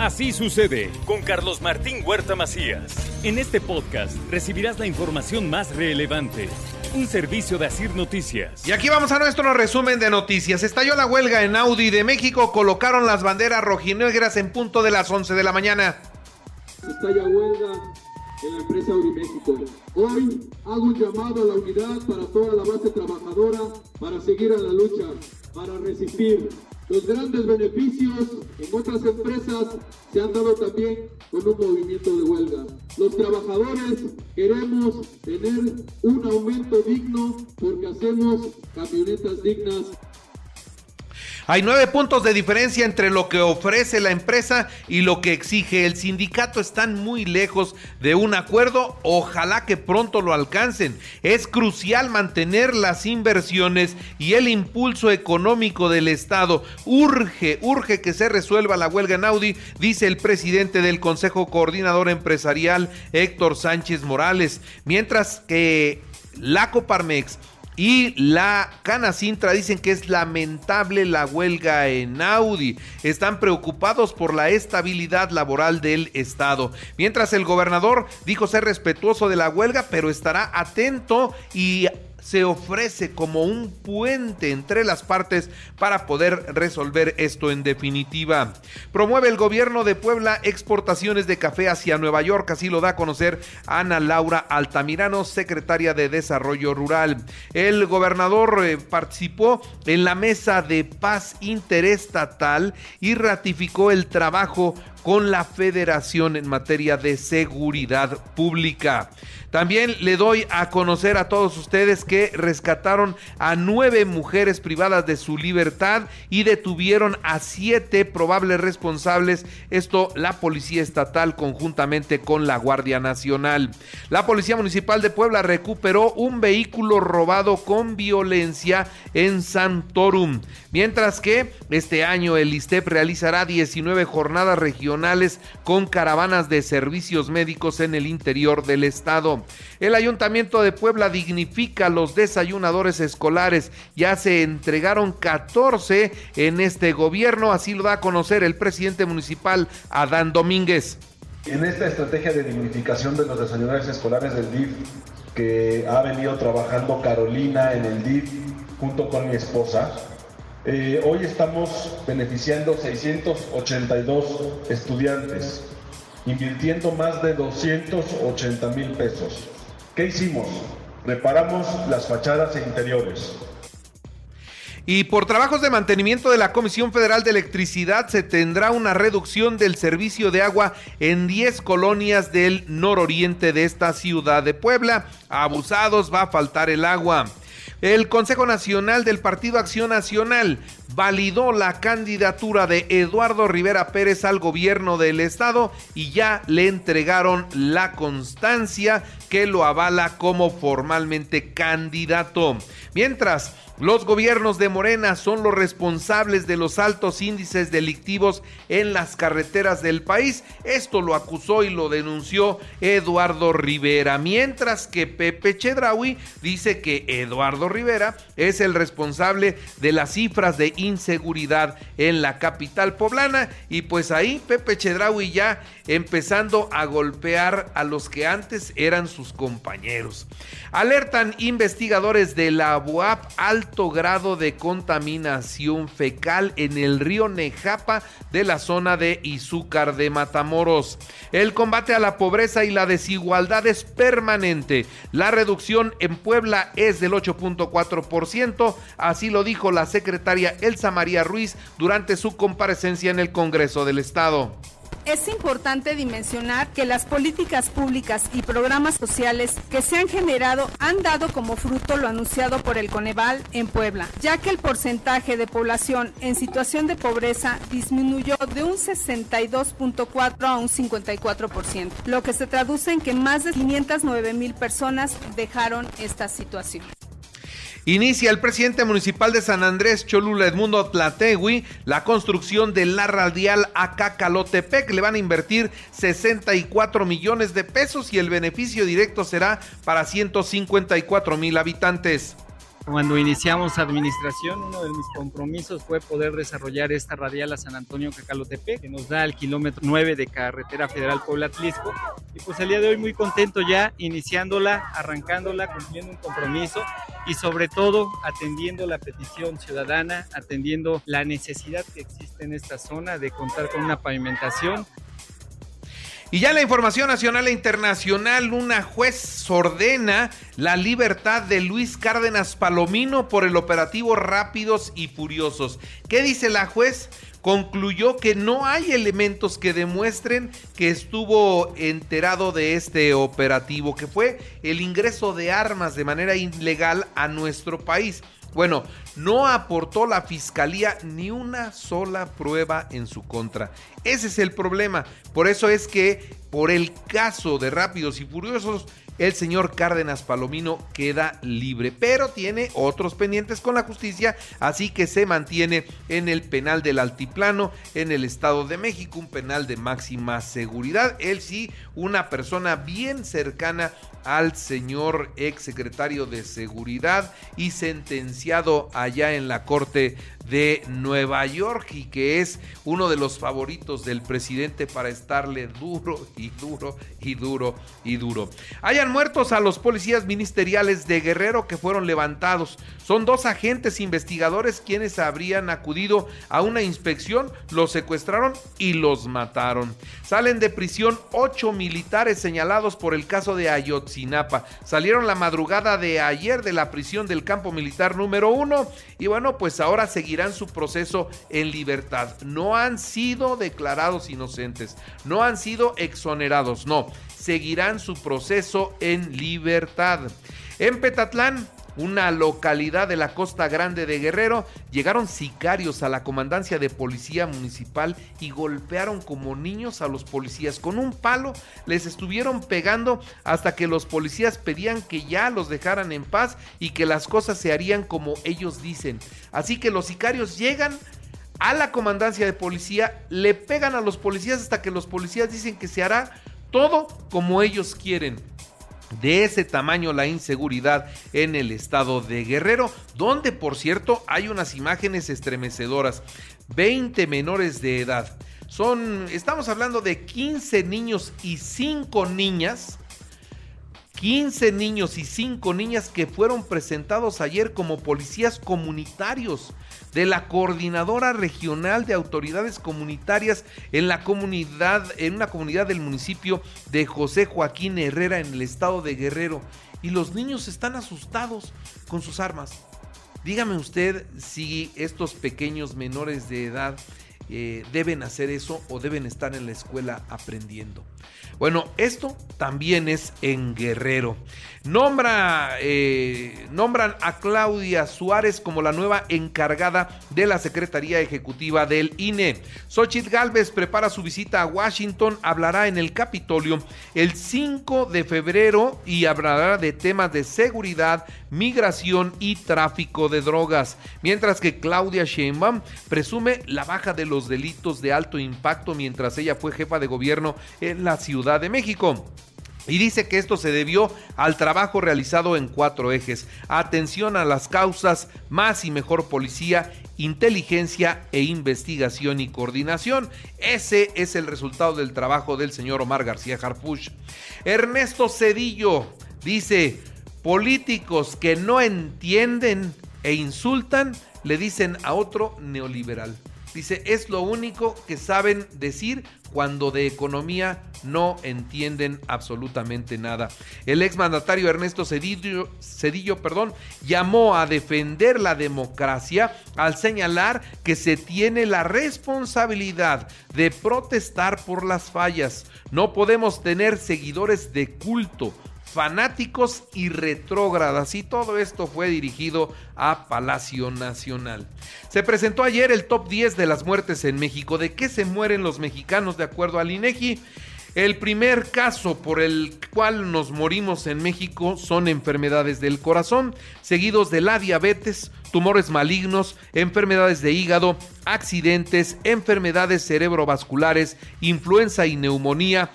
Así sucede con Carlos Martín Huerta Macías. En este podcast recibirás la información más relevante. Un servicio de Asir Noticias. Y aquí vamos a nuestro resumen de noticias. Estalló la huelga en Audi de México. Colocaron las banderas rojinegras en punto de las 11 de la mañana. Estalla huelga en la empresa Audi México. Hoy hago un llamado a la unidad para toda la base trabajadora para seguir a la lucha, para resistir, los grandes beneficios en otras empresas se han dado también con un movimiento de huelga. Los trabajadores queremos tener un aumento digno porque hacemos camionetas dignas hay nueve puntos de diferencia entre lo que ofrece la empresa y lo que exige el sindicato. Están muy lejos de un acuerdo. Ojalá que pronto lo alcancen. Es crucial mantener las inversiones y el impulso económico del Estado. Urge, urge que se resuelva la huelga en Audi, dice el presidente del Consejo Coordinador Empresarial, Héctor Sánchez Morales. Mientras que la Coparmex y la Canacintra dicen que es lamentable la huelga en Audi. Están preocupados por la estabilidad laboral del Estado. Mientras el gobernador dijo ser respetuoso de la huelga, pero estará atento y se ofrece como un puente entre las partes para poder resolver esto en definitiva. Promueve el gobierno de Puebla exportaciones de café hacia Nueva York, así lo da a conocer Ana Laura Altamirano, secretaria de Desarrollo Rural. El gobernador eh, participó en la mesa de paz interestatal y ratificó el trabajo con la federación en materia de seguridad pública. También le doy a conocer a todos ustedes que rescataron a nueve mujeres privadas de su libertad y detuvieron a siete probables responsables. Esto la Policía Estatal conjuntamente con la Guardia Nacional. La Policía Municipal de Puebla recuperó un vehículo robado con violencia en Santorum. Mientras que este año el ISTEP realizará 19 jornadas regionales con caravanas de servicios médicos en el interior del estado. El Ayuntamiento de Puebla dignifica los desayunadores escolares. Ya se entregaron 14 en este gobierno, así lo da a conocer el presidente municipal Adán Domínguez. En esta estrategia de dignificación de los desayunadores escolares del DIF, que ha venido trabajando Carolina en el DIF junto con mi esposa, eh, hoy estamos beneficiando 682 estudiantes invirtiendo más de 280 mil pesos. ¿Qué hicimos? Reparamos las fachadas e interiores. Y por trabajos de mantenimiento de la Comisión Federal de Electricidad se tendrá una reducción del servicio de agua en 10 colonias del nororiente de esta ciudad de Puebla. abusados va a faltar el agua. El Consejo Nacional del Partido Acción Nacional validó la candidatura de Eduardo Rivera Pérez al gobierno del estado y ya le entregaron la constancia que lo avala como formalmente candidato. Mientras, los gobiernos de Morena son los responsables de los altos índices delictivos en las carreteras del país. Esto lo acusó y lo denunció Eduardo Rivera. Mientras que Pepe Chedraui dice que Eduardo Rivera es el responsable de las cifras de inseguridad en la capital poblana. Y pues ahí Pepe Chedraui ya empezando a golpear a los que antes eran sus compañeros. Alertan investigadores de la UAP alto grado de contaminación fecal en el río Nejapa de la zona de Izúcar de Matamoros. El combate a la pobreza y la desigualdad es permanente. La reducción en Puebla es del 8.4%, así lo dijo la secretaria Elsa María Ruiz durante su comparecencia en el Congreso del Estado. es importante dimensionar que las políticas públicas y programas sociales que se han generado han dado como fruto lo anunciado por el Coneval en Puebla, ya que el porcentaje de población en situación de pobreza disminuyó de un 62.4 a un 54%, lo que se traduce en que más de 509 mil personas dejaron esta situación. Inicia el presidente municipal de San Andrés, Cholula Edmundo Tlategui, la construcción de la radial Acacalotepec. Le van a invertir 64 millones de pesos y el beneficio directo será para 154 mil habitantes. Cuando iniciamos administración, uno de mis compromisos fue poder desarrollar esta radial a San Antonio Cacalotepec, que nos da el kilómetro 9 de carretera federal Puebla-Atlisco. Y pues el día de hoy muy contento ya, iniciándola, arrancándola, cumpliendo un compromiso y sobre todo atendiendo la petición ciudadana, atendiendo la necesidad que existe en esta zona de contar con una pavimentación y ya la información nacional e internacional, una juez ordena la libertad de Luis Cárdenas Palomino por el operativo Rápidos y Furiosos. ¿Qué dice la juez? Concluyó que no hay elementos que demuestren que estuvo enterado de este operativo, que fue el ingreso de armas de manera ilegal a nuestro país. Bueno, no aportó la fiscalía ni una sola prueba en su contra. Ese es el problema. Por eso es que por el caso de Rápidos y Furiosos, el señor Cárdenas Palomino queda libre, pero tiene otros pendientes con la justicia, así que se mantiene en el penal del Altiplano, en el Estado de México, un penal de máxima seguridad. Él sí, una persona bien cercana al señor ex secretario de Seguridad y sentenciado allá en la Corte de Nueva York y que es uno de los favoritos del presidente para estarle duro y duro y duro y duro. Hayan muertos a los policías ministeriales de Guerrero que fueron levantados. Son dos agentes investigadores quienes habrían acudido a una inspección, los secuestraron y los mataron. Salen de prisión ocho militares señalados por el caso de Ayotzinapa. Salieron la madrugada de ayer de la prisión del campo militar número uno y bueno, pues ahora seguirán su proceso en libertad. No han sido declarados inocentes, no han sido exonerados, no, seguirán su proceso en libertad. En Petatlán, una localidad de la costa grande de Guerrero, llegaron sicarios a la comandancia de policía municipal y golpearon como niños a los policías. Con un palo les estuvieron pegando hasta que los policías pedían que ya los dejaran en paz y que las cosas se harían como ellos dicen. Así que los sicarios llegan a la comandancia de policía, le pegan a los policías hasta que los policías dicen que se hará todo como ellos quieren de ese tamaño la inseguridad en el estado de Guerrero, donde por cierto hay unas imágenes estremecedoras. 20 menores de edad. Son, estamos hablando de 15 niños y 5 niñas 15 niños y 5 niñas que fueron presentados ayer como policías comunitarios de la Coordinadora Regional de Autoridades Comunitarias en la comunidad, en una comunidad del municipio de José Joaquín Herrera en el estado de Guerrero. Y los niños están asustados con sus armas. Dígame usted si estos pequeños menores de edad eh, deben hacer eso o deben estar en la escuela aprendiendo. Bueno, esto también es en Guerrero. Nombra, eh, nombran a Claudia Suárez como la nueva encargada de la Secretaría Ejecutiva del INE. Xochitl Galvez prepara su visita a Washington, hablará en el Capitolio el 5 de febrero y hablará de temas de seguridad, migración y tráfico de drogas. Mientras que Claudia Sheinbaum presume la baja de los delitos de alto impacto mientras ella fue jefa de gobierno en la Ciudad de México. Y dice que esto se debió al trabajo realizado en cuatro ejes. Atención a las causas, más y mejor policía, inteligencia e investigación y coordinación. Ese es el resultado del trabajo del señor Omar García Harfuch. Ernesto Cedillo dice, políticos que no entienden e insultan le dicen a otro neoliberal. Dice, es lo único que saben decir cuando de economía no entienden absolutamente nada. El exmandatario Ernesto Cedillo, perdón, llamó a defender la democracia al señalar que se tiene la responsabilidad de protestar por las fallas. No podemos tener seguidores de culto fanáticos y retrógradas. Y todo esto fue dirigido a Palacio Nacional. Se presentó ayer el top 10 de las muertes en México. ¿De qué se mueren los mexicanos de acuerdo al INEGI? El primer caso por el cual nos morimos en México son enfermedades del corazón, seguidos de la diabetes, tumores malignos, enfermedades de hígado, accidentes, enfermedades cerebrovasculares, influenza y neumonía,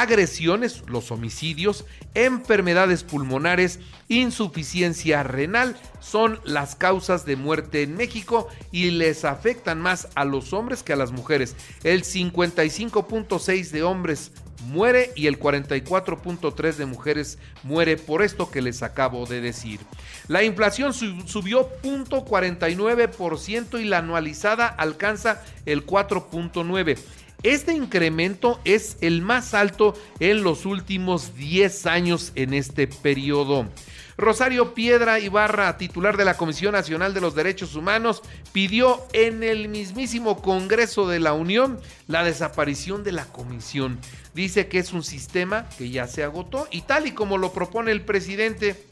agresiones, los homicidios, enfermedades pulmonares, insuficiencia renal son las causas de muerte en México y les afectan más a los hombres que a las mujeres. El 55.6 de hombres muere y el 44.3 de mujeres muere por esto que les acabo de decir. La inflación subió 0.49% y la anualizada alcanza el 4.9%. Este incremento es el más alto en los últimos 10 años en este periodo. Rosario Piedra Ibarra, titular de la Comisión Nacional de los Derechos Humanos, pidió en el mismísimo Congreso de la Unión la desaparición de la comisión. Dice que es un sistema que ya se agotó y tal y como lo propone el presidente,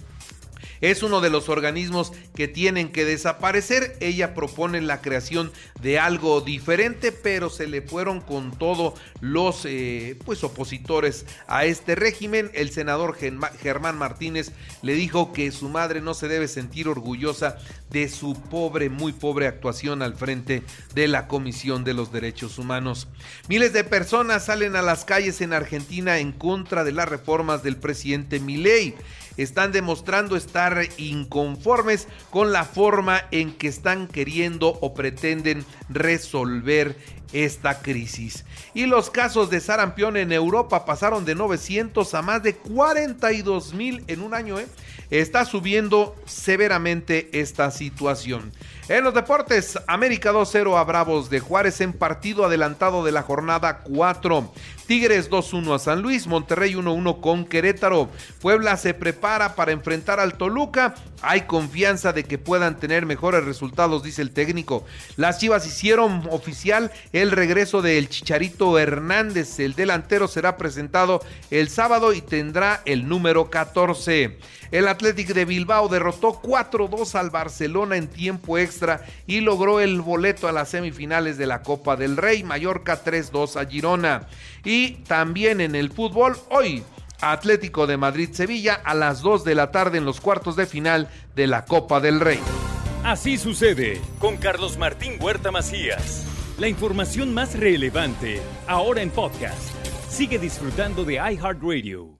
es uno de los organismos que tienen que desaparecer. Ella propone la creación de algo diferente, pero se le fueron con todo los eh, pues opositores a este régimen. El senador Germán Martínez le dijo que su madre no se debe sentir orgullosa de su pobre, muy pobre actuación al frente de la Comisión de los Derechos Humanos. Miles de personas salen a las calles en Argentina en contra de las reformas del presidente Milei están demostrando estar inconformes con la forma en que están queriendo o pretenden resolver esta crisis. Y los casos de sarampión en Europa pasaron de 900 a más de 42 mil en un año. ¿eh? Está subiendo severamente esta situación. En los deportes, América 2-0 a Bravos de Juárez en partido adelantado de la jornada 4. Tigres 2-1 a San Luis, Monterrey 1-1 con Querétaro. Puebla se prepara para enfrentar al Toluca. Hay confianza de que puedan tener mejores resultados, dice el técnico. Las Chivas hicieron oficial el regreso del Chicharito Hernández. El delantero será presentado el sábado y tendrá el número 14. El Athletic de Bilbao derrotó 4-2 al Barcelona en tiempo extra y logró el boleto a las semifinales de la Copa del Rey. Mallorca 3-2 a Girona. Y también en el fútbol, hoy Atlético de Madrid-Sevilla a las 2 de la tarde en los cuartos de final de la Copa del Rey. Así sucede con Carlos Martín Huerta Macías. La información más relevante, ahora en podcast. Sigue disfrutando de iHeartRadio.